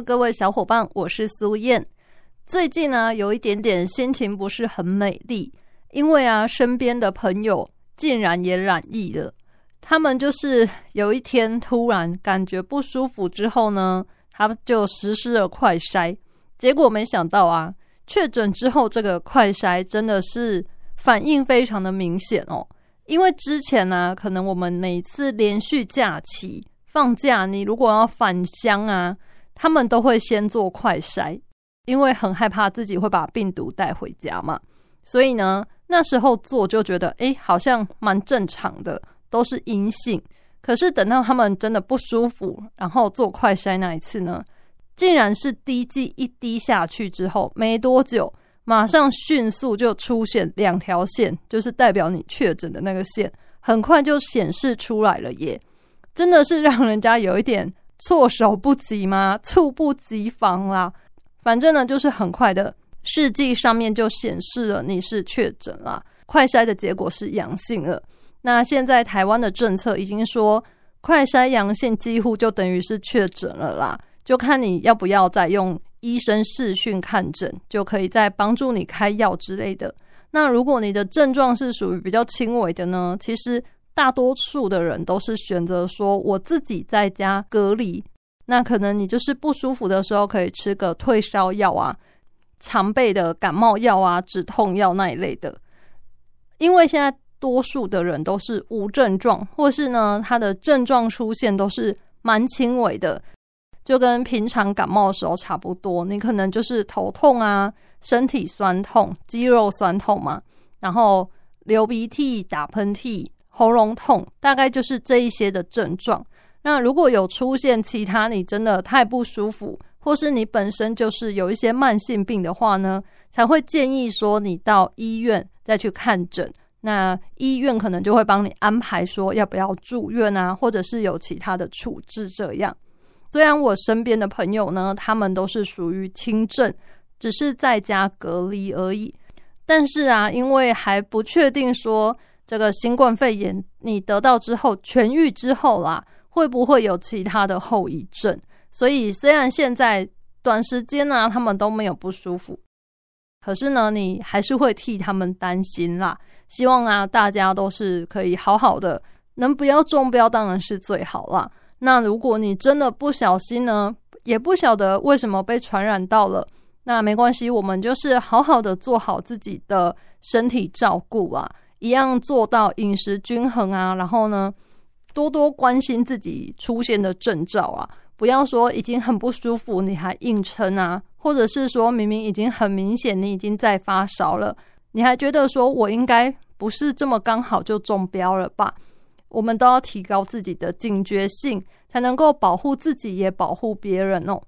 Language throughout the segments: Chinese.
各位小伙伴，我是苏燕。最近呢，有一点点心情不是很美丽，因为啊，身边的朋友竟然也染疫了。他们就是有一天突然感觉不舒服之后呢，他就实施了快筛，结果没想到啊，确诊之后这个快筛真的是反应非常的明显哦。因为之前呢，可能我们每次连续假期放假，你如果要返乡啊。他们都会先做快筛，因为很害怕自己会把病毒带回家嘛。所以呢，那时候做就觉得，哎，好像蛮正常的，都是阴性。可是等到他们真的不舒服，然后做快筛那一次呢，竟然是滴剂一滴下去之后，没多久，马上迅速就出现两条线，就是代表你确诊的那个线，很快就显示出来了耶！真的是让人家有一点。措手不及吗？猝不及防啦！反正呢，就是很快的，试剂上面就显示了你是确诊了，快筛的结果是阳性了。那现在台湾的政策已经说，快筛阳性几乎就等于是确诊了啦，就看你要不要再用医生视讯看诊，就可以再帮助你开药之类的。那如果你的症状是属于比较轻微的呢，其实。大多数的人都是选择说我自己在家隔离，那可能你就是不舒服的时候可以吃个退烧药啊、常备的感冒药啊、止痛药那一类的。因为现在多数的人都是无症状，或是呢他的症状出现都是蛮轻微的，就跟平常感冒的时候差不多。你可能就是头痛啊、身体酸痛、肌肉酸痛嘛，然后流鼻涕、打喷嚏。喉咙痛，大概就是这一些的症状。那如果有出现其他，你真的太不舒服，或是你本身就是有一些慢性病的话呢，才会建议说你到医院再去看诊。那医院可能就会帮你安排说要不要住院啊，或者是有其他的处置。这样，虽然我身边的朋友呢，他们都是属于轻症，只是在家隔离而已，但是啊，因为还不确定说。这个新冠肺炎，你得到之后痊愈之后啦，会不会有其他的后遗症？所以虽然现在短时间呢，他们都没有不舒服，可是呢，你还是会替他们担心啦。希望啊，大家都是可以好好的，能不要中标当然是最好啦。那如果你真的不小心呢，也不晓得为什么被传染到了，那没关系，我们就是好好的做好自己的身体照顾啊。一样做到饮食均衡啊，然后呢，多多关心自己出现的征兆啊，不要说已经很不舒服你还硬撑啊，或者是说明明已经很明显你已经在发烧了，你还觉得说我应该不是这么刚好就中标了吧？我们都要提高自己的警觉性，才能够保护自己也保护别人哦。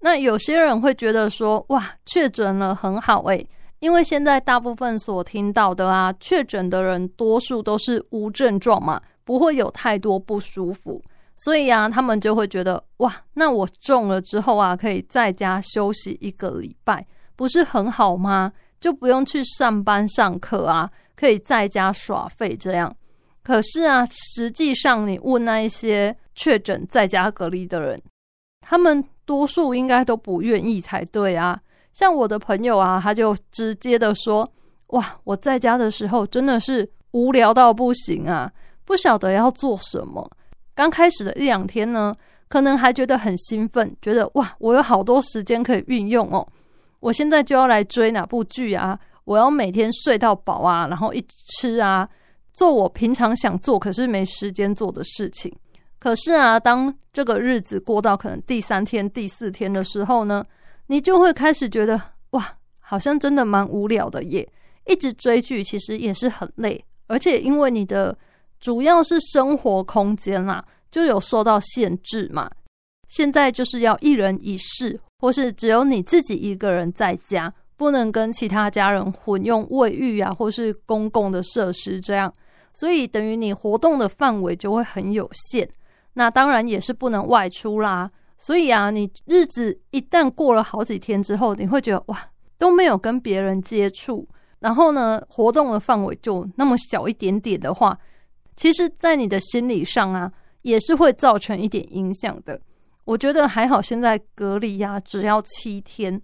那有些人会觉得说，哇，确诊了很好诶。因为现在大部分所听到的啊，确诊的人多数都是无症状嘛，不会有太多不舒服，所以啊，他们就会觉得哇，那我中了之后啊，可以在家休息一个礼拜，不是很好吗？就不用去上班上课啊，可以在家耍废这样。可是啊，实际上你问那一些确诊在家隔离的人，他们多数应该都不愿意才对啊。像我的朋友啊，他就直接的说：“哇，我在家的时候真的是无聊到不行啊，不晓得要做什么。刚开始的一两天呢，可能还觉得很兴奋，觉得哇，我有好多时间可以运用哦。我现在就要来追哪部剧啊，我要每天睡到饱啊，然后一直吃啊，做我平常想做可是没时间做的事情。可是啊，当这个日子过到可能第三天、第四天的时候呢？”你就会开始觉得哇，好像真的蛮无聊的耶！一直追剧其实也是很累，而且因为你的主要是生活空间啦，就有受到限制嘛。现在就是要一人一室，或是只有你自己一个人在家，不能跟其他家人混用卫浴啊，或是公共的设施这样。所以等于你活动的范围就会很有限。那当然也是不能外出啦。所以啊，你日子一旦过了好几天之后，你会觉得哇，都没有跟别人接触，然后呢，活动的范围就那么小一点点的话，其实，在你的心理上啊，也是会造成一点影响的。我觉得还好，现在隔离呀，只要七天。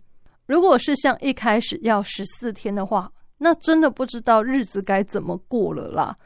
如果是像一开始要十四天的话，那真的不知道日子该怎么过了啦。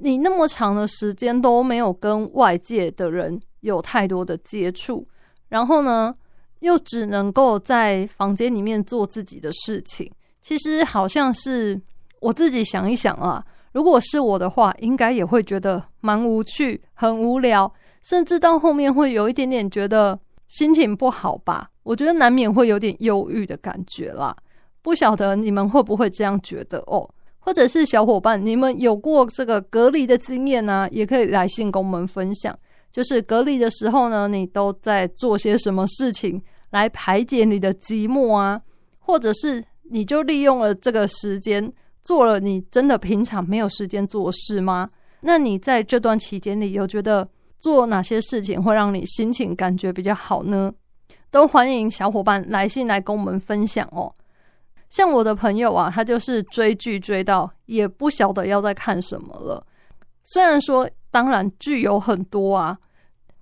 你那么长的时间都没有跟外界的人有太多的接触，然后呢，又只能够在房间里面做自己的事情。其实好像是我自己想一想啊，如果是我的话，应该也会觉得蛮无趣、很无聊，甚至到后面会有一点点觉得心情不好吧。我觉得难免会有点忧郁的感觉啦。不晓得你们会不会这样觉得哦？或者是小伙伴，你们有过这个隔离的经验呢？也可以来信跟我们分享。就是隔离的时候呢，你都在做些什么事情来排解你的寂寞啊？或者是你就利用了这个时间做了你真的平常没有时间做事吗？那你在这段期间里有觉得做哪些事情会让你心情感觉比较好呢？都欢迎小伙伴来信来跟我们分享哦。像我的朋友啊，他就是追剧追到也不晓得要在看什么了。虽然说，当然剧有很多啊，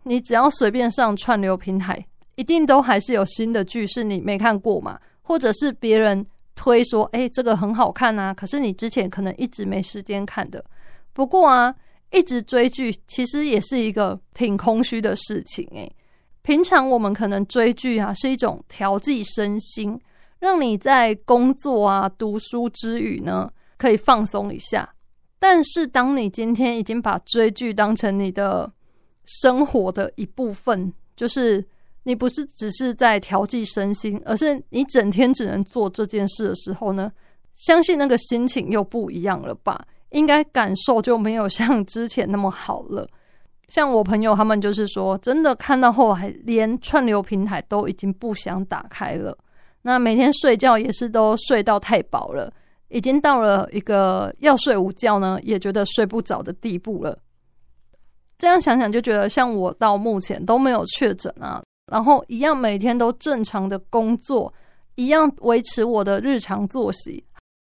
你只要随便上串流平台，一定都还是有新的剧是你没看过嘛，或者是别人推说，哎，这个很好看啊，可是你之前可能一直没时间看的。不过啊，一直追剧其实也是一个挺空虚的事情诶。平常我们可能追剧啊，是一种调剂身心。让你在工作啊、读书之余呢，可以放松一下。但是，当你今天已经把追剧当成你的生活的一部分，就是你不是只是在调剂身心，而是你整天只能做这件事的时候呢，相信那个心情又不一样了吧？应该感受就没有像之前那么好了。像我朋友他们就是说，真的看到后来，连串流平台都已经不想打开了。那每天睡觉也是都睡到太饱了，已经到了一个要睡午觉呢，也觉得睡不着的地步了。这样想想就觉得，像我到目前都没有确诊啊，然后一样每天都正常的工作，一样维持我的日常作息，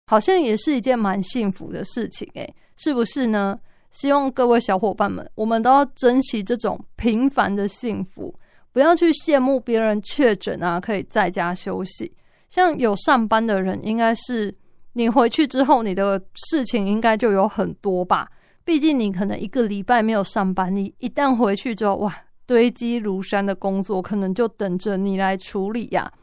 好像也是一件蛮幸福的事情诶，是不是呢？希望各位小伙伴们，我们都要珍惜这种平凡的幸福。不要去羡慕别人确诊啊，可以在家休息。像有上班的人，应该是你回去之后，你的事情应该就有很多吧。毕竟你可能一个礼拜没有上班，你一旦回去之后，哇，堆积如山的工作可能就等着你来处理呀。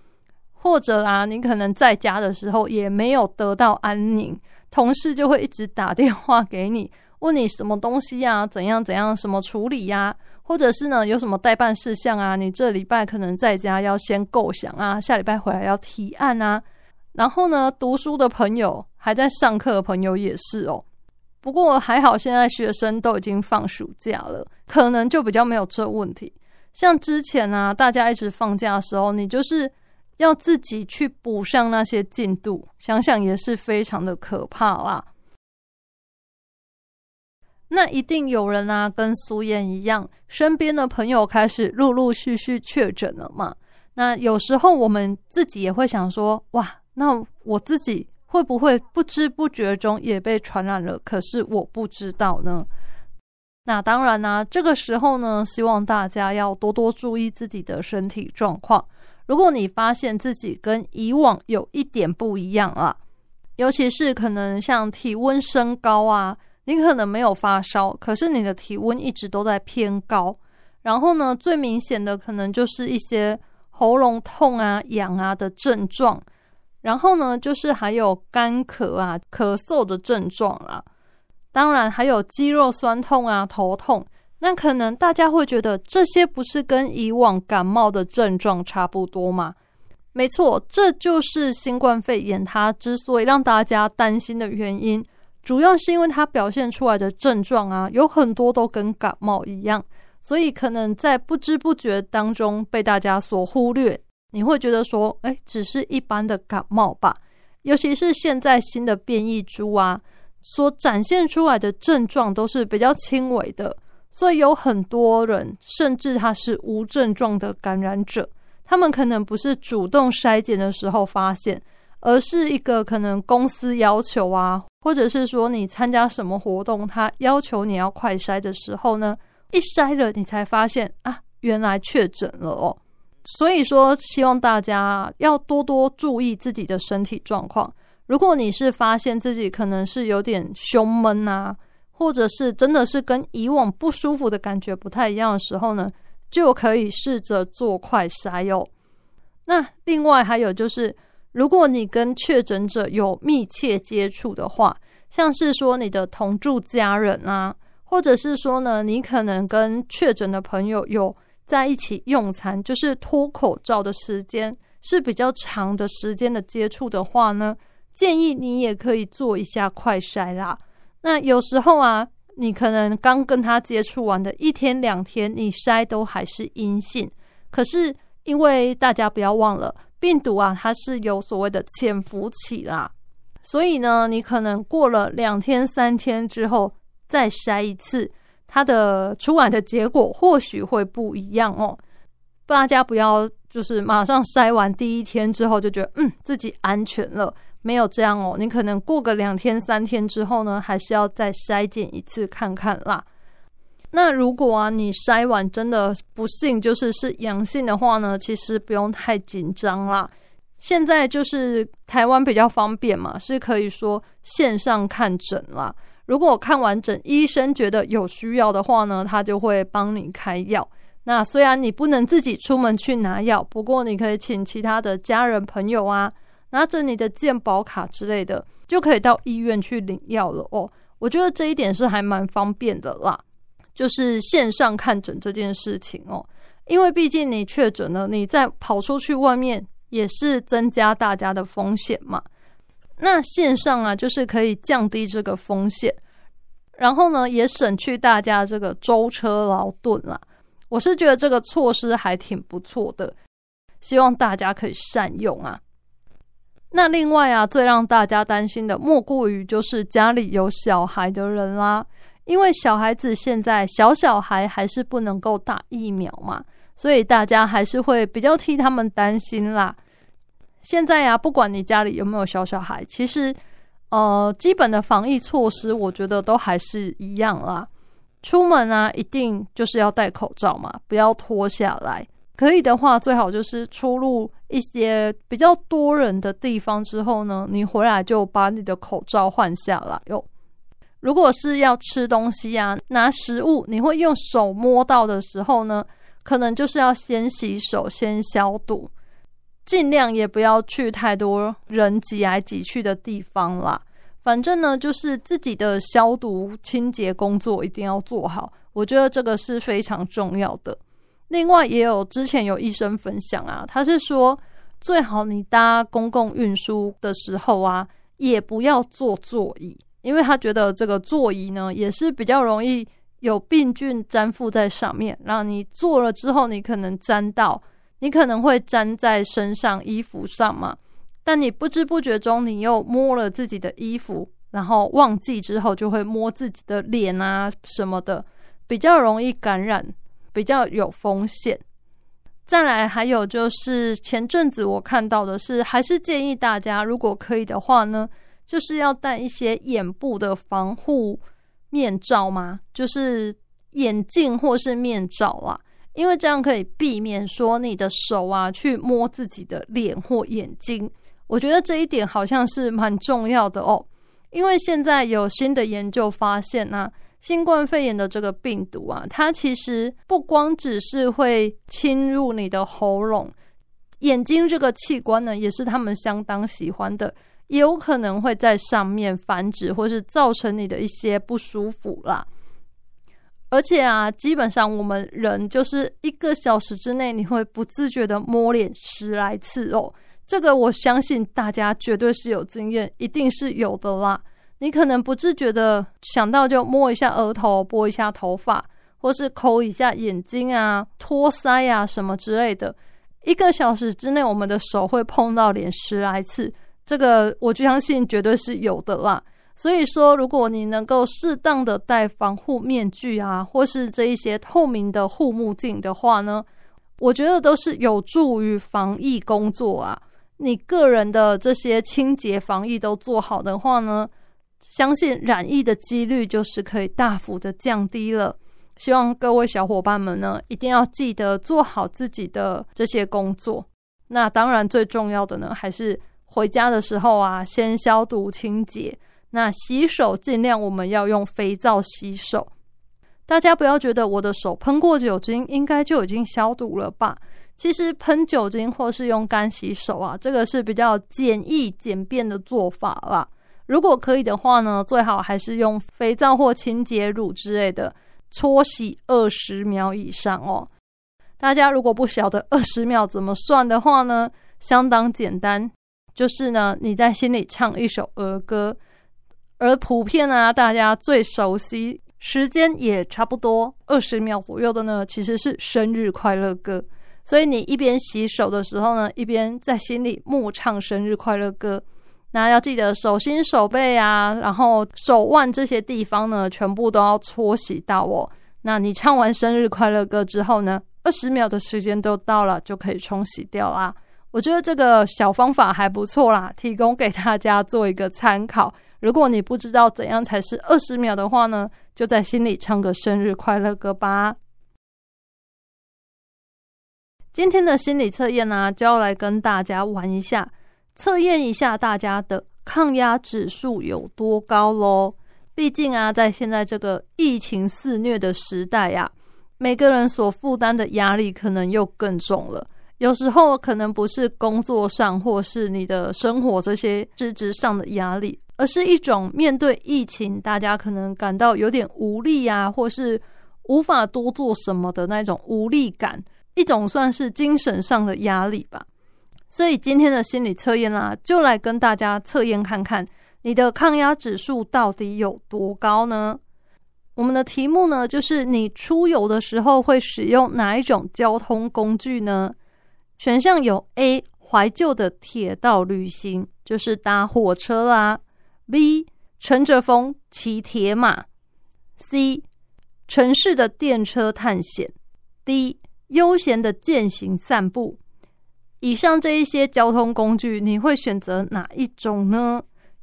或者啊，你可能在家的时候也没有得到安宁，同事就会一直打电话给你，问你什么东西呀，怎样怎样，什么处理呀。或者是呢，有什么代办事项啊？你这礼拜可能在家要先构想啊，下礼拜回来要提案啊。然后呢，读书的朋友还在上课的朋友也是哦。不过还好，现在学生都已经放暑假了，可能就比较没有这问题。像之前啊，大家一直放假的时候，你就是要自己去补上那些进度，想想也是非常的可怕啦。那一定有人啊，跟苏燕一样，身边的朋友开始陆陆续续确诊了嘛。那有时候我们自己也会想说，哇，那我自己会不会不知不觉中也被传染了？可是我不知道呢。那当然呢，这个时候呢，希望大家要多多注意自己的身体状况。如果你发现自己跟以往有一点不一样啊，尤其是可能像体温升高啊。你可能没有发烧，可是你的体温一直都在偏高。然后呢，最明显的可能就是一些喉咙痛啊、痒啊的症状。然后呢，就是还有干咳啊、咳嗽的症状啦。当然还有肌肉酸痛啊、头痛。那可能大家会觉得这些不是跟以往感冒的症状差不多吗？没错，这就是新冠肺炎它之所以让大家担心的原因。主要是因为它表现出来的症状啊，有很多都跟感冒一样，所以可能在不知不觉当中被大家所忽略。你会觉得说，哎，只是一般的感冒吧？尤其是现在新的变异株啊，所展现出来的症状都是比较轻微的，所以有很多人甚至他是无症状的感染者，他们可能不是主动筛检的时候发现，而是一个可能公司要求啊，或者是说你参加什么活动，他要求你要快筛的时候呢，一筛了你才发现啊，原来确诊了哦。所以说，希望大家要多多注意自己的身体状况。如果你是发现自己可能是有点胸闷啊，或者是真的是跟以往不舒服的感觉不太一样的时候呢，就可以试着做快筛哦。那另外还有就是，如果你跟确诊者有密切接触的话，像是说你的同住家人啊，或者是说呢，你可能跟确诊的朋友有。在一起用餐，就是脱口罩的时间是比较长的时间的接触的话呢，建议你也可以做一下快筛啦。那有时候啊，你可能刚跟他接触完的一天两天，你筛都还是阴性，可是因为大家不要忘了，病毒啊它是有所谓的潜伏期啦，所以呢，你可能过了两天三天之后再筛一次。它的出来的结果或许会不一样哦，大家不要就是马上筛完第一天之后就觉得嗯自己安全了，没有这样哦，你可能过个两天三天之后呢，还是要再筛检一次看看啦。那如果啊你筛完真的不幸就是是阳性的话呢，其实不用太紧张啦。现在就是台湾比较方便嘛，是可以说线上看诊啦。如果看完整，医生觉得有需要的话呢，他就会帮你开药。那虽然你不能自己出门去拿药，不过你可以请其他的家人朋友啊，拿着你的健保卡之类的，就可以到医院去领药了哦。我觉得这一点是还蛮方便的啦，就是线上看诊这件事情哦，因为毕竟你确诊了，你再跑出去外面也是增加大家的风险嘛。那线上啊，就是可以降低这个风险，然后呢，也省去大家这个舟车劳顿啦。我是觉得这个措施还挺不错的，希望大家可以善用啊。那另外啊，最让大家担心的莫过于就是家里有小孩的人啦，因为小孩子现在小小孩还是不能够打疫苗嘛，所以大家还是会比较替他们担心啦。现在呀，不管你家里有没有小小孩，其实，呃，基本的防疫措施，我觉得都还是一样啦。出门啊，一定就是要戴口罩嘛，不要脱下来。可以的话，最好就是出入一些比较多人的地方之后呢，你回来就把你的口罩换下来哟。如果是要吃东西啊，拿食物，你会用手摸到的时候呢，可能就是要先洗手，先消毒。尽量也不要去太多人挤来挤去的地方啦。反正呢，就是自己的消毒清洁工作一定要做好，我觉得这个是非常重要的。另外，也有之前有医生分享啊，他是说最好你搭公共运输的时候啊，也不要坐座椅，因为他觉得这个座椅呢也是比较容易有病菌粘附在上面，然后你坐了之后，你可能粘到。你可能会粘在身上、衣服上嘛，但你不知不觉中，你又摸了自己的衣服，然后忘记之后，就会摸自己的脸啊什么的，比较容易感染，比较有风险。再来，还有就是前阵子我看到的是，还是建议大家，如果可以的话呢，就是要戴一些眼部的防护面罩吗，就是眼镜或是面罩啊。因为这样可以避免说你的手啊去摸自己的脸或眼睛，我觉得这一点好像是蛮重要的哦。因为现在有新的研究发现呢，新冠肺炎的这个病毒啊，它其实不光只是会侵入你的喉咙、眼睛这个器官呢，也是他们相当喜欢的，也有可能会在上面繁殖，或是造成你的一些不舒服啦。而且啊，基本上我们人就是一个小时之内，你会不自觉的摸脸十来次哦。这个我相信大家绝对是有经验，一定是有的啦。你可能不自觉的想到就摸一下额头，拨一下头发，或是抠一下眼睛啊、托腮啊什么之类的。一个小时之内，我们的手会碰到脸十来次，这个我就相信绝对是有的啦。所以说，如果你能够适当的戴防护面具啊，或是这一些透明的护目镜的话呢，我觉得都是有助于防疫工作啊。你个人的这些清洁防疫都做好的话呢，相信染疫的几率就是可以大幅的降低了。希望各位小伙伴们呢，一定要记得做好自己的这些工作。那当然最重要的呢，还是回家的时候啊，先消毒清洁。那洗手尽量我们要用肥皂洗手。大家不要觉得我的手喷过酒精，应该就已经消毒了吧？其实喷酒精或是用干洗手啊，这个是比较简易简便的做法啦。如果可以的话呢，最好还是用肥皂或清洁乳之类的。搓洗二十秒以上哦。大家如果不晓得二十秒怎么算的话呢，相当简单，就是呢你在心里唱一首儿歌，而普遍啊大家最熟悉，时间也差不多二十秒左右的呢，其实是生日快乐歌。所以你一边洗手的时候呢，一边在心里默唱生日快乐歌。那要记得手心、手背啊，然后手腕这些地方呢，全部都要搓洗到哦。那你唱完生日快乐歌之后呢，二十秒的时间都到了，就可以冲洗掉啦。我觉得这个小方法还不错啦，提供给大家做一个参考。如果你不知道怎样才是二十秒的话呢，就在心里唱个生日快乐歌吧。今天的心理测验呢，就要来跟大家玩一下。测验一下大家的抗压指数有多高喽？毕竟啊，在现在这个疫情肆虐的时代呀，每个人所负担的压力可能又更重了。有时候可能不是工作上或是你的生活这些实质上的压力，而是一种面对疫情，大家可能感到有点无力啊，或是无法多做什么的那种无力感，一种算是精神上的压力吧。所以今天的心理测验啦，就来跟大家测验看看你的抗压指数到底有多高呢？我们的题目呢，就是你出游的时候会使用哪一种交通工具呢？选项有 A 怀旧的铁道旅行，就是搭火车啦；B 乘着风骑铁马；C 城市的电车探险；D 悠闲的践行散步。以上这一些交通工具，你会选择哪一种呢？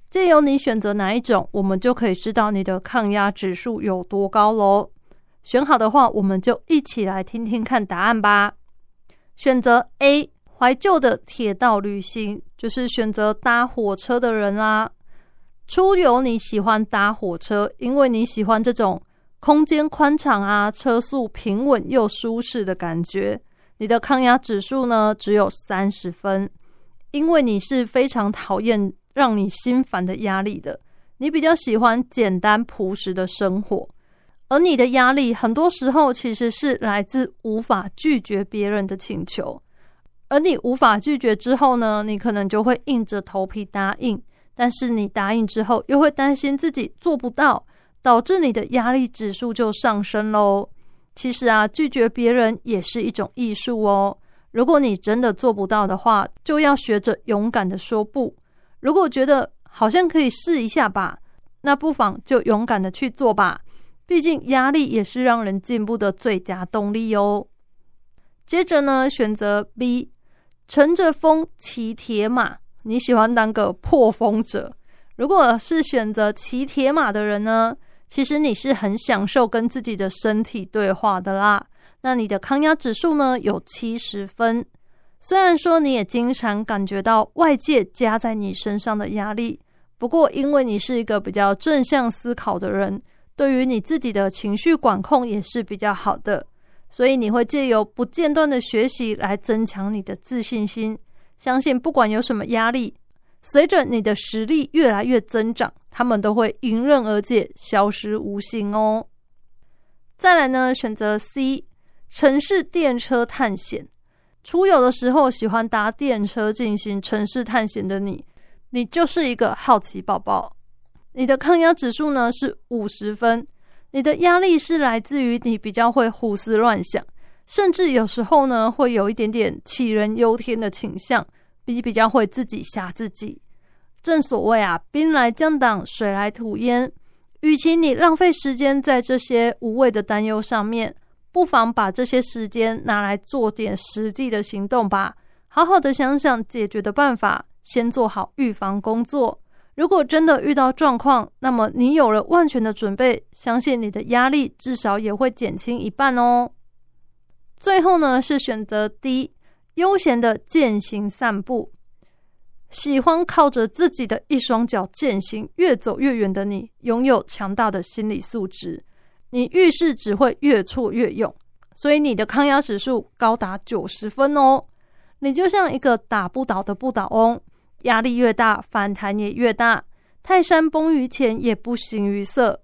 借由你选择哪一种，我们就可以知道你的抗压指数有多高喽。选好的话，我们就一起来听听看答案吧。选择 A，怀旧的铁道旅行，就是选择搭火车的人啦。出游你喜欢搭火车，因为你喜欢这种空间宽敞啊、车速平稳又舒适的感觉。你的抗压指数呢只有三十分，因为你是非常讨厌让你心烦的压力的。你比较喜欢简单朴实的生活，而你的压力很多时候其实是来自无法拒绝别人的请求，而你无法拒绝之后呢，你可能就会硬着头皮答应，但是你答应之后又会担心自己做不到，导致你的压力指数就上升喽。其实啊，拒绝别人也是一种艺术哦。如果你真的做不到的话，就要学着勇敢的说不。如果觉得好像可以试一下吧，那不妨就勇敢的去做吧。毕竟压力也是让人进步的最佳动力哦。接着呢，选择 B，乘着风骑铁马。你喜欢当个破风者？如果是选择骑铁马的人呢？其实你是很享受跟自己的身体对话的啦。那你的抗压指数呢有七十分。虽然说你也经常感觉到外界加在你身上的压力，不过因为你是一个比较正向思考的人，对于你自己的情绪管控也是比较好的，所以你会借由不间断的学习来增强你的自信心。相信不管有什么压力，随着你的实力越来越增长。他们都会迎刃而解，消失无形哦。再来呢，选择 C，城市电车探险。出游的时候喜欢搭电车进行城市探险的你，你就是一个好奇宝宝。你的抗压指数呢是五十分。你的压力是来自于你比较会胡思乱想，甚至有时候呢会有一点点杞人忧天的倾向，比比较会自己吓自己。正所谓啊，兵来将挡，水来土掩。与其你浪费时间在这些无谓的担忧上面，不妨把这些时间拿来做点实际的行动吧。好好的想想解决的办法，先做好预防工作。如果真的遇到状况，那么你有了万全的准备，相信你的压力至少也会减轻一半哦。最后呢，是选择 D，悠闲的践行散步。喜欢靠着自己的一双脚践行，越走越远的你，拥有强大的心理素质。你遇事只会越挫越勇，所以你的抗压指数高达九十分哦。你就像一个打不倒的不倒翁，压力越大，反弹也越大。泰山崩于前也不形于色。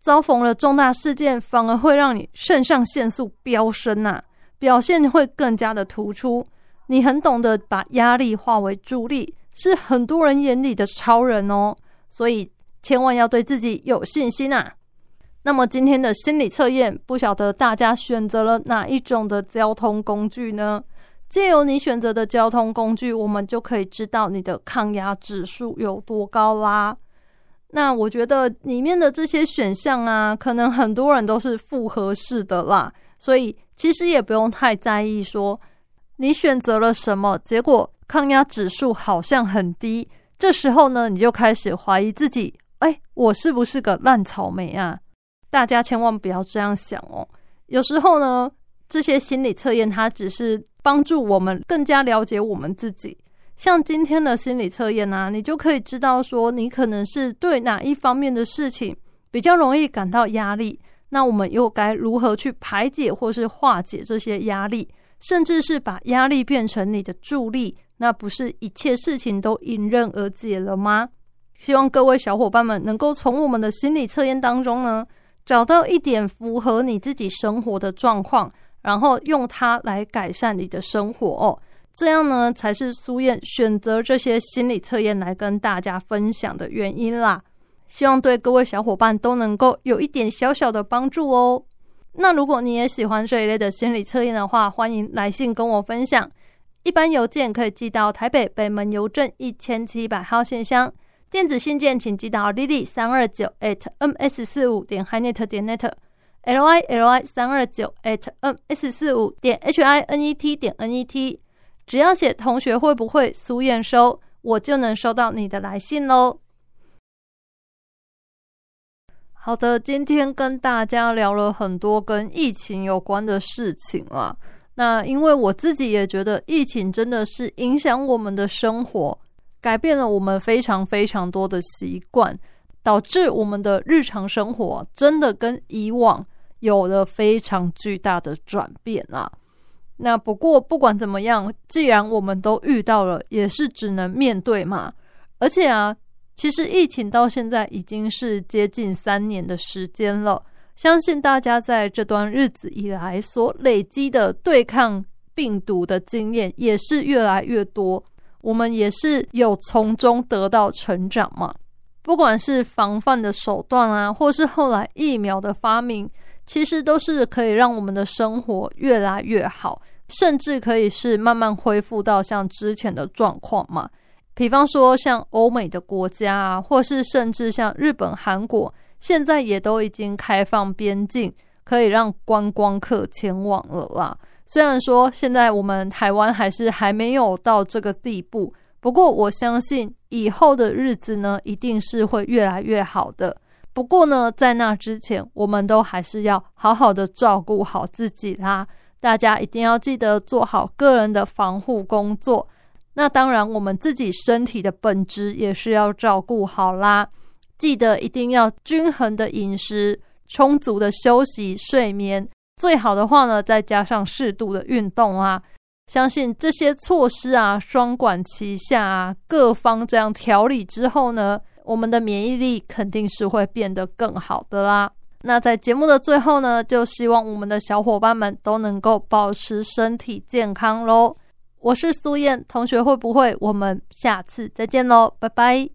遭逢了重大事件，反而会让你肾上腺素飙升呐，表现会更加的突出。你很懂得把压力化为助力。是很多人眼里的超人哦，所以千万要对自己有信心啊！那么今天的心理测验，不晓得大家选择了哪一种的交通工具呢？借由你选择的交通工具，我们就可以知道你的抗压指数有多高啦。那我觉得里面的这些选项啊，可能很多人都是复合式的啦，所以其实也不用太在意说你选择了什么结果。抗压指数好像很低，这时候呢，你就开始怀疑自己，哎，我是不是个烂草莓啊？大家千万不要这样想哦。有时候呢，这些心理测验它只是帮助我们更加了解我们自己。像今天的心理测验呢，你就可以知道说，你可能是对哪一方面的事情比较容易感到压力，那我们又该如何去排解或是化解这些压力，甚至是把压力变成你的助力。那不是一切事情都迎刃而解了吗？希望各位小伙伴们能够从我们的心理测验当中呢，找到一点符合你自己生活的状况，然后用它来改善你的生活哦。这样呢，才是苏燕选择这些心理测验来跟大家分享的原因啦。希望对各位小伙伴都能够有一点小小的帮助哦。那如果你也喜欢这一类的心理测验的话，欢迎来信跟我分享。一般邮件可以寄到台北北门邮政一千七百号信箱，电子信件请寄到 lily 三二九 at ms 四五点 hinet 点 net l y l y 三二九 at ms 四五点 h i n e t 点 n e t，只要写同学会不会苏验收，我就能收到你的来信喽。好的，今天跟大家聊了很多跟疫情有关的事情啊。那因为我自己也觉得疫情真的是影响我们的生活，改变了我们非常非常多的习惯，导致我们的日常生活真的跟以往有了非常巨大的转变啊。那不过不管怎么样，既然我们都遇到了，也是只能面对嘛。而且啊，其实疫情到现在已经是接近三年的时间了。相信大家在这段日子以来所累积的对抗病毒的经验也是越来越多，我们也是有从中得到成长嘛。不管是防范的手段啊，或是后来疫苗的发明，其实都是可以让我们的生活越来越好，甚至可以是慢慢恢复到像之前的状况嘛。比方说像欧美的国家啊，或是甚至像日本、韩国。现在也都已经开放边境，可以让观光客前往了啦。虽然说现在我们台湾还是还没有到这个地步，不过我相信以后的日子呢，一定是会越来越好的。不过呢，在那之前，我们都还是要好好的照顾好自己啦。大家一定要记得做好个人的防护工作。那当然，我们自己身体的本质也是要照顾好啦。记得一定要均衡的饮食，充足的休息睡眠，最好的话呢，再加上适度的运动啊！相信这些措施啊，双管齐下啊，各方这样调理之后呢，我们的免疫力肯定是会变得更好的啦。那在节目的最后呢，就希望我们的小伙伴们都能够保持身体健康喽！我是苏燕同学，会不会？我们下次再见喽，拜拜。